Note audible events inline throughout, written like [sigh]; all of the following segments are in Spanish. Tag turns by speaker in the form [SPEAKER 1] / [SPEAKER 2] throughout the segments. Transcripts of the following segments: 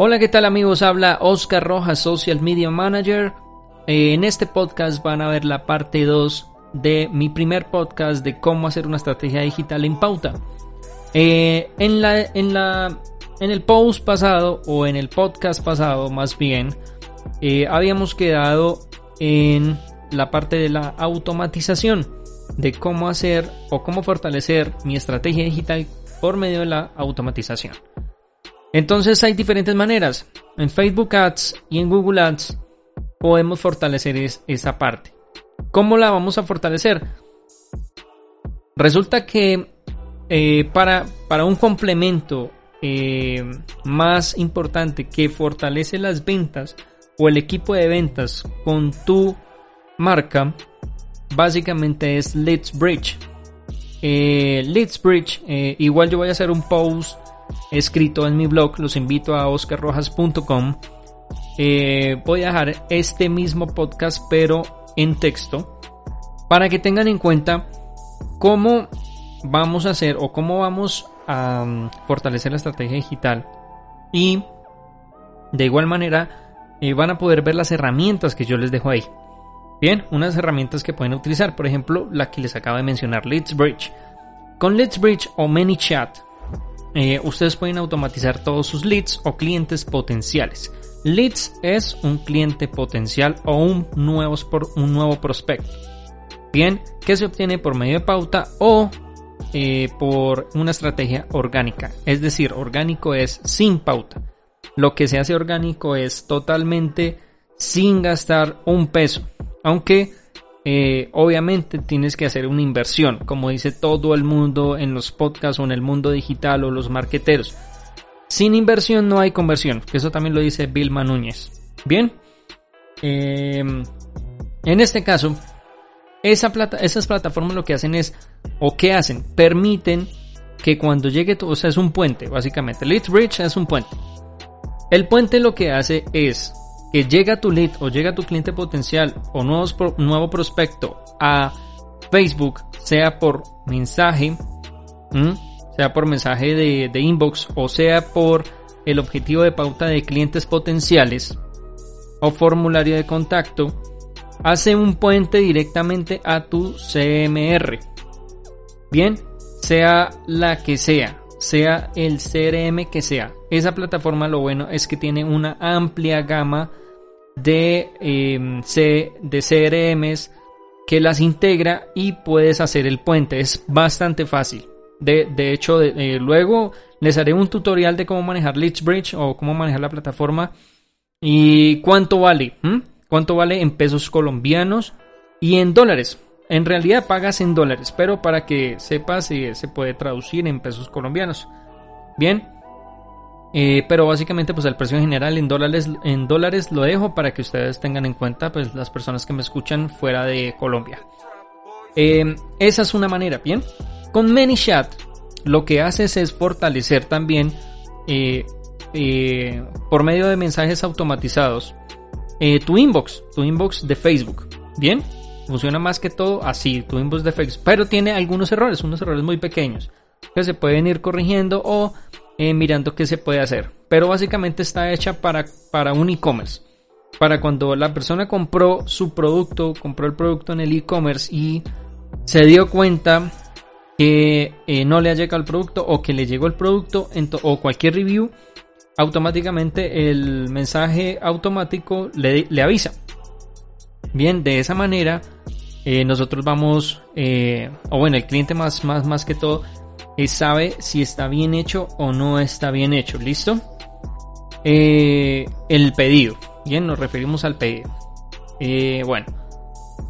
[SPEAKER 1] Hola, ¿qué tal amigos? Habla Oscar Rojas, Social Media Manager. Eh, en este podcast van a ver la parte 2 de mi primer podcast de cómo hacer una estrategia digital en pauta. Eh, en, la, en, la, en el post pasado o en el podcast pasado más bien, eh, habíamos quedado en la parte de la automatización, de cómo hacer o cómo fortalecer mi estrategia digital por medio de la automatización. Entonces hay diferentes maneras. En Facebook Ads y en Google Ads podemos fortalecer esa parte. ¿Cómo la vamos a fortalecer? Resulta que eh, para, para, un complemento eh, más importante que fortalece las ventas o el equipo de ventas con tu marca, básicamente es Leads Bridge. Eh, Leads Bridge, igual yo voy a hacer un post escrito en mi blog, los invito a oscarrojas.com. Eh, voy a dejar este mismo podcast pero en texto para que tengan en cuenta cómo vamos a hacer o cómo vamos a um, fortalecer la estrategia digital y de igual manera eh, van a poder ver las herramientas que yo les dejo ahí. Bien, unas herramientas que pueden utilizar, por ejemplo, la que les acabo de mencionar, Leads Bridge. Con Leads Bridge o ManyChat eh, ustedes pueden automatizar todos sus leads o clientes potenciales. Leads es un cliente potencial o un nuevo, un nuevo prospecto. Bien, que se obtiene por medio de pauta o eh, por una estrategia orgánica. Es decir, orgánico es sin pauta. Lo que se hace orgánico es totalmente sin gastar un peso. Aunque eh, obviamente tienes que hacer una inversión, como dice todo el mundo en los podcasts o en el mundo digital o los marqueteros. Sin inversión no hay conversión, que eso también lo dice Vilma Núñez. Bien, em, en este caso, esa plata, esas plataformas lo que hacen es, o qué hacen, permiten que cuando llegue todo, o sea, es un puente, básicamente. Lead Bridge es un puente. El puente lo que hace es que llega tu lead o llega tu cliente potencial o nuevos, nuevo prospecto a Facebook, sea por mensaje, sea por mensaje de, de inbox o sea por el objetivo de pauta de clientes potenciales o formulario de contacto, hace un puente directamente a tu CMR. Bien, sea la que sea, sea el CRM que sea. Esa plataforma lo bueno es que tiene una amplia gama de, em, de CRMs que las integra y puedes hacer el puente. Es bastante fácil. De, hecho, eh, luego les haré un tutorial de cómo manejar Bridge o cómo manejar la plataforma y cuánto vale. ¿Cuánto vale en pesos colombianos y en dólares? En realidad pagas en dólares, pero para que sepas si se puede traducir en pesos colombianos. Bien, eh, pero básicamente pues el precio en general en dólares, en dólares lo dejo para que ustedes tengan en cuenta pues las personas que me escuchan fuera de Colombia. Eh, esa es una manera, bien. Con ManyChat lo que haces es fortalecer también eh, por medio de mensajes automatizados tu inbox, tu inbox de Facebook. Bien, Funciona más que todo así, tu inbox de Facebook. Pero tiene algunos errores, unos errores muy pequeños que se pueden ir corrigiendo o eh, mirando qué se puede hacer. Pero básicamente está hecha para, para un e-commerce. Para cuando la persona compró su producto, compró el producto en el e-commerce y se dio cuenta que eh, no le ha llegado el producto o que le llegó el producto o cualquier review, automáticamente el mensaje automático le avisa. Bien, de esa manera eh, nosotros vamos, eh, o bueno, el cliente más, más, más que todo, eh, sabe si está bien hecho o no está bien hecho. ¿Listo? el pedido. Bien, nos referimos al pedido. bueno,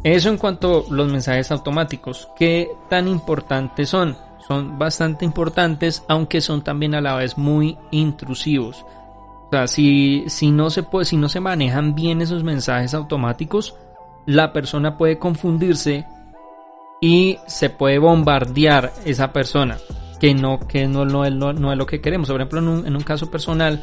[SPEAKER 1] eso en cuanto a los mensajes automáticos. ¿Qué tan importantes son? Son bastante importantes, aunque son también a la vez muy intrusivos. O sea, si, si, no se puede, si no se manejan bien esos mensajes automáticos, la persona puede confundirse y se puede bombardear esa persona que no, que no, no, es, lo que queremos. Por ejemplo, en un, caso personal,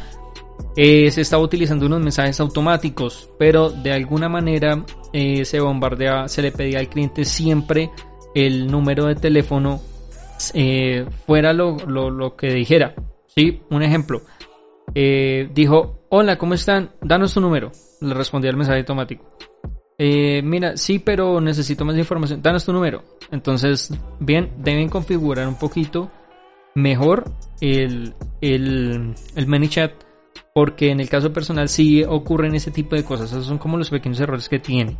[SPEAKER 1] eh, se estaba utilizando unos mensajes automáticos, pero de alguna manera eh, se bombardeaba, se le pedía al cliente siempre el número de teléfono eh, fuera lo, lo, que dijera. ¿sí? Un ejemplo, dijo hola, ¿cómo están? Danos tu número. Le respondía el mensaje automático. Eh, mira, sí, pero necesito más información. Danos tu número. Entonces, bien, deben configurar un poquito mejor el, el, el ManyChat. Porque en el caso personal sí ocurren ese tipo de cosas. Esos son como los pequeños errores que tiene.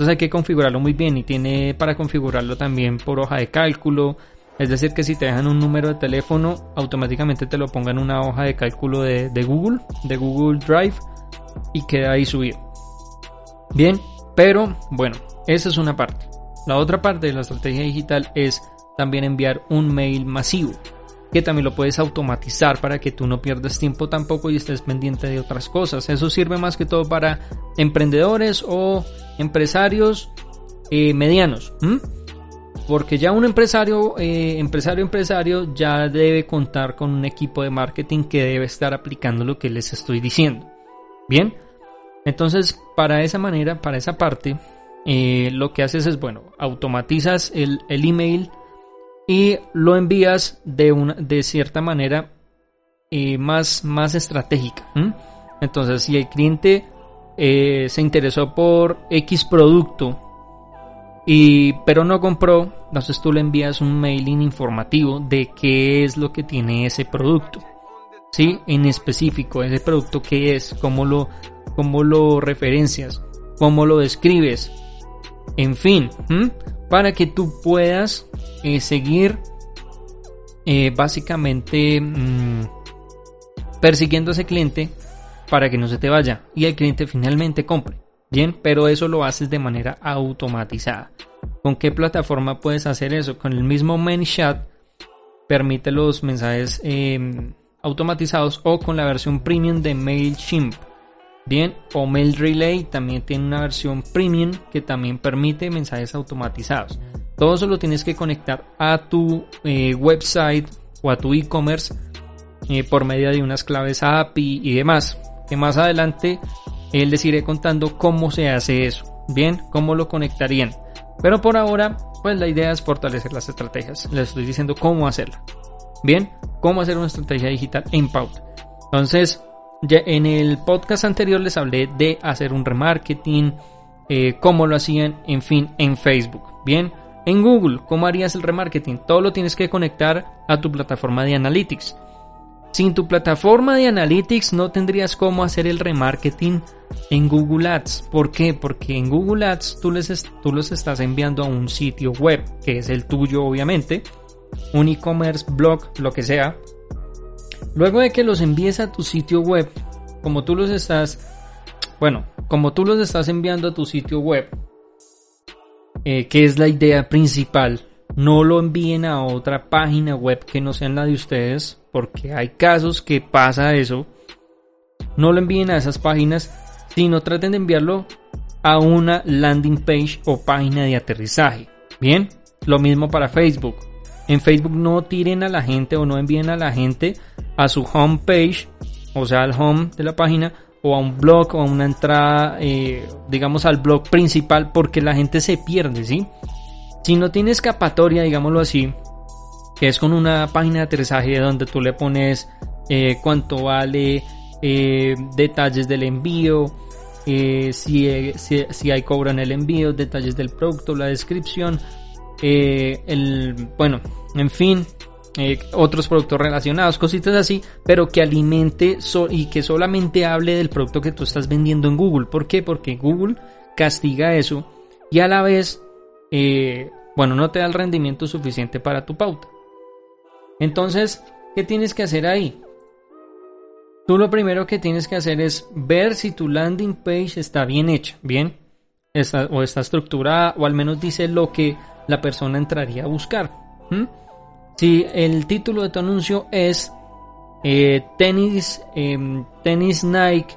[SPEAKER 1] Entonces hay que configurarlo muy bien y tiene para configurarlo también por hoja de cálculo. Es decir, que si te dejan un número de teléfono, automáticamente te lo pongan en una hoja de cálculo de, de Google, de Google Drive, y queda ahí subido. Bien, pero bueno, esa es una parte. La otra parte de la estrategia digital es también enviar un mail masivo, que también lo puedes automatizar para que tú no pierdas tiempo tampoco y estés pendiente de otras cosas. Eso sirve más que todo para emprendedores o empresarios eh, medianos. Porque ya un empresario, eh, empresario, empresario ya debe contar con un equipo de marketing que debe estar aplicando lo que les estoy diciendo. Bien, entonces, para esa manera, para esa parte, eh, lo que haces es, bueno, automatizas el, email y lo envías de, de cierta manera eh, más, más estratégica. Entonces, si el cliente eh, se interesó por X producto, y, pero no compró, entonces tú le envías un mailing informativo de qué es lo que tiene ese producto. ¿Sí? En específico, ese producto qué es, cómo lo, cómo lo referencias, cómo lo describes, en fin, para que tú puedas eh, seguir eh, básicamente mm, persiguiendo a ese cliente para que no se te vaya y el cliente finalmente compre. Bien, pero eso lo haces de manera automatizada. ¿Con qué plataforma puedes hacer eso? Con el mismo ManyChat permite los mensajes em, automatizados o con la versión premium de MailChimp. Bien, o Mail Relay también tiene una versión premium que también permite mensajes automatizados. Todo eso lo tienes que conectar a tu eh, website o a tu e-commerce eh, por medio de unas claves API y demás. Que más adelante él les iré contando cómo se hace eso. Bien, cómo lo conectarían. Pero por ahora, pues la idea es fortalecer las estrategias. Les estoy diciendo cómo hacerla. Bien, cómo hacer una estrategia digital en pauta. Entonces, ya en el podcast anterior les hablé de hacer un remarketing, eh, cómo lo hacían, en fin, en Facebook. Bien, en Google, ¿cómo harías el remarketing? Todo lo tienes que conectar a tu plataforma de Analytics. Sin tu plataforma de Analytics no tendrías cómo hacer el remarketing en Google Ads. ¿Por qué? Porque en Google Ads tú, les tú los estás enviando a un sitio web, que es el tuyo obviamente, un e-commerce, blog, lo que sea, Luego de que los envíes a tu sitio web, como tú los estás, bueno, como tú los estás enviando a tu sitio web, eh, que es la idea principal, no lo envíen a otra página web que no sea la de ustedes, porque hay casos que pasa eso. No lo envíen a esas páginas, sino traten de enviarlo a una landing page o página de aterrizaje. Bien, lo mismo para Facebook. En Facebook no tiren a la gente o no envíen a la gente a su homepage, o sea, al home de la página, o a un blog o a una entrada, eh, digamos, al blog principal, porque la gente se pierde, ¿sí? Si no tiene escapatoria, digámoslo así, que es con una página de aterrizaje donde tú le pones eh, cuánto vale, eh, detalles del envío, si, si, si, hay cobro en el envío, detalles del producto, la descripción, el, bueno, en fin, eh, otros productos relacionados, cositas así, pero que alimente y que solamente hable del producto que tú estás vendiendo en Google. ¿Por qué? Porque Google castiga eso y a la vez, eh, bueno, no te da el rendimiento suficiente para tu pauta. Entonces, ¿qué tienes que hacer ahí? Tú lo primero que tienes que hacer es ver si tu landing page está bien hecha, bien, está, o está estructurada, o al menos dice lo que la persona entraría a buscar. Si el título de tu anuncio es eh, tenis, em, tenis Nike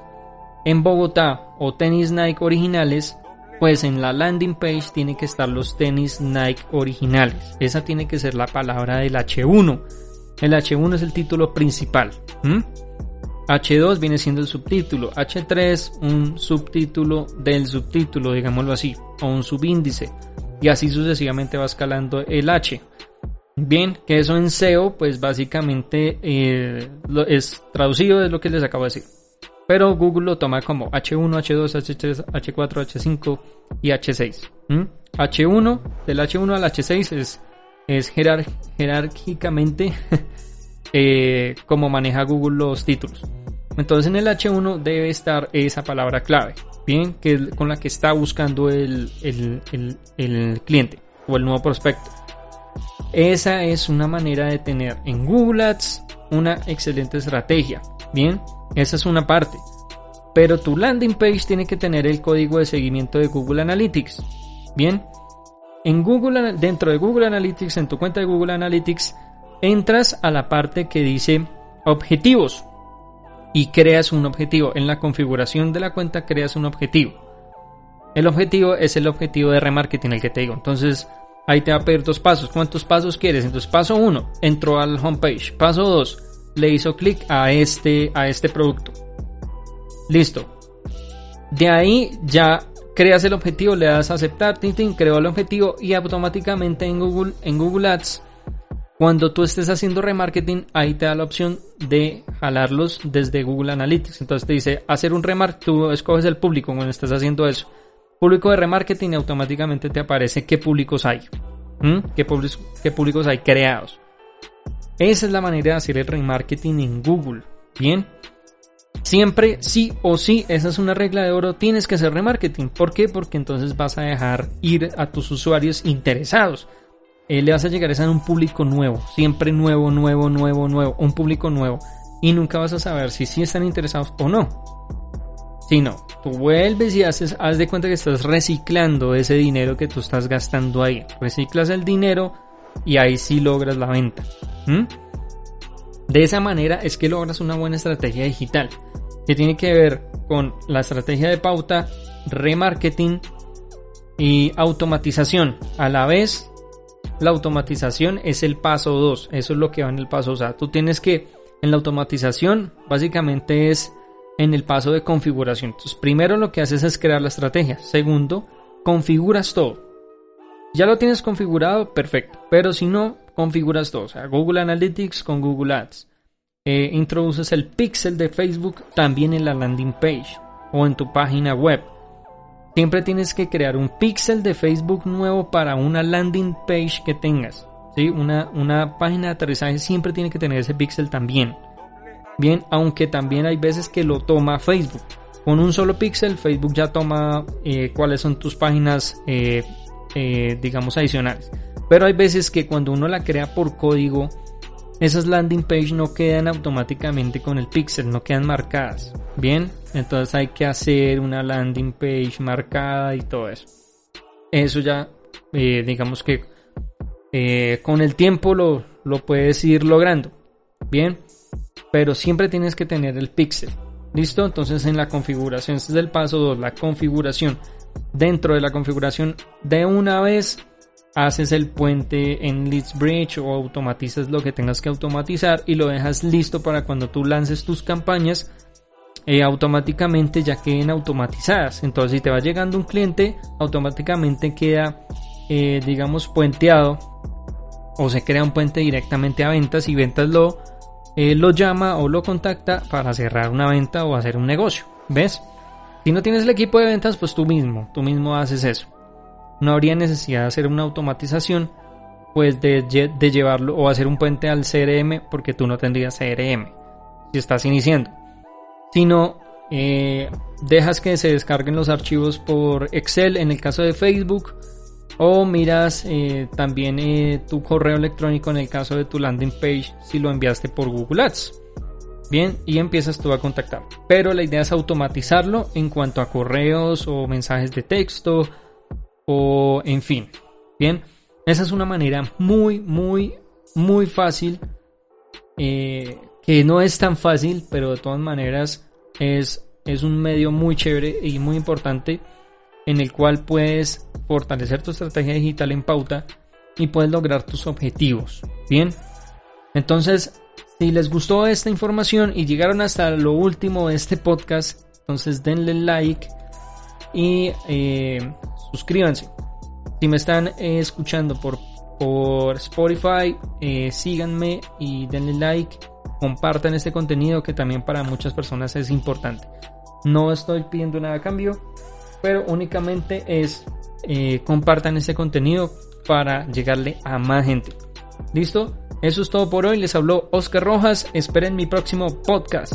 [SPEAKER 1] en Bogotá o tenis Nike originales, pues en la landing page tiene que estar los tenis Nike originales. Esa tiene que ser la palabra del H1. El H1 es el título principal. H2 viene siendo el subtítulo. H3 un subtítulo del subtítulo, digámoslo así, o un subíndice. Y así sucesivamente va escalando el H. Bien, que eso en SEO, pues básicamente eh, es traducido, es lo que les acabo de decir. Pero Google lo toma como H1, H2, H3, H4, H5 y H6. H1, del H1 al H6 es, es jerárquicamente [laughs] eh, como maneja Google los títulos. Entonces en el H1 debe estar esa palabra clave, bien, que con la que está buscando el, el cliente o el nuevo prospecto. Esa es una manera de tener en Google Ads una excelente estrategia. Bien, esa es una parte. Pero tu landing page tiene que tener el código de seguimiento de Google Analytics. Bien, en Google, dentro de Google Analytics, en tu cuenta de Google Analytics, entras a la parte que dice objetivos y creas un objetivo. En la configuración de la cuenta creas un objetivo. El objetivo es el objetivo de remarketing, el que te digo. Entonces, ahí te va a pedir dos pasos. ¿Cuántos pasos quieres? Entonces, paso 1, entró al homepage. Paso 2, le hizo clic a este, a este producto. Listo. De ahí ya creas el objetivo, le das a aceptar, tin, creo el objetivo y automáticamente en Google, en Google Ads, cuando tú estés haciendo remarketing, ahí te da la opción de jalarlos desde Google Analytics. Entonces te dice hacer un remark, tú escoges el público cuando estás haciendo eso. Público de remarketing automáticamente te aparece qué públicos hay. ¿Qué, públicos, ¿Qué públicos hay creados? Esa es la manera de hacer el remarketing en Google. Bien. Siempre, sí o sí, esa es una regla de oro, tienes que hacer remarketing. ¿Por qué? Porque entonces vas a dejar ir a tus usuarios interesados. Eh, le vas a llegar a un público nuevo, siempre nuevo, nuevo, nuevo, nuevo, un público nuevo. Y nunca vas a saber si sí están interesados o no. Si no, tú vuelves y haces, haz de cuenta que estás reciclando ese dinero que tú estás gastando ahí. Reciclas el dinero y ahí sí logras la venta. De esa manera es que logras una buena estrategia digital, que tiene que ver con la estrategia de pauta, remarketing y automatización. A la vez, la automatización es el paso 2, eso es lo que va en el paso. O sea, tú tienes que, en la automatización, básicamente es en el paso de configuración. Entonces, primero lo que haces es crear la estrategia. Segundo, configuras todo. Ya lo tienes configurado, perfecto. Pero si no, configuras todo. O sea, Google Analytics con Google Ads. Eh, introduces el pixel de Facebook también en la landing page o en tu página web. Siempre tienes que crear un pixel de Facebook nuevo para una landing page que tengas. ¿sí? Una, una página de aterrizaje siempre tiene que tener ese pixel también. Bien, aunque también hay veces que lo toma Facebook. Con un solo pixel, Facebook ya toma eh, cuáles son tus páginas eh, eh, digamos, adicionales. Pero hay veces que cuando uno la crea por código, esas landing page no quedan automáticamente con el pixel, no quedan marcadas. Bien, entonces hay que hacer una landing page marcada y todo eso. Eso ya, eh, digamos que eh, con el tiempo lo, lo puedes ir logrando. Bien, pero siempre tienes que tener el pixel. ¿Listo? Entonces en la configuración, este es el paso 2, la configuración dentro de la configuración de una vez haces el puente en Leads Bridge o automatizas lo que tengas que automatizar y lo dejas listo para cuando tú lances tus campañas eh, automáticamente ya queden automatizadas. Entonces si te va llegando un cliente, automáticamente queda, eh, digamos, puenteado o se crea un puente directamente a ventas y ventas lo, eh, lo llama o lo contacta para cerrar una venta o hacer un negocio. ¿Ves? Si no tienes el equipo de ventas, pues tú mismo, tú mismo haces eso. No habría necesidad de hacer una automatización, pues de, llevarlo o hacer un puente al CRM, porque tú no tendrías CRM si estás iniciando. Sino eh, dejas que se descarguen los archivos por Excel en el caso de Facebook o miras eh, también eh, tu correo electrónico en el caso de tu landing page si lo enviaste por Google Ads. Bien, y empiezas tú a contactar. Pero la idea es automatizarlo en cuanto a correos o mensajes de texto o en fin. Bien, esa es una manera muy, muy, muy fácil. Eh, que no es tan fácil, pero de todas maneras es, es un medio muy chévere y muy importante en el cual puedes fortalecer tu estrategia digital en pauta y puedes lograr tus objetivos. Bien, entonces si les gustó esta información y llegaron hasta lo último de este podcast, entonces denle like y eh, suscríbanse. Si me están eh, escuchando por, por Spotify, eh, síganme y denle like compartan este contenido que también para muchas personas es importante. No estoy pidiendo nada a cambio, pero únicamente es eh, compartan este contenido para llegarle a más gente. ¿Listo? Eso es todo por hoy. Les habló Oscar Rojas. Esperen mi próximo podcast.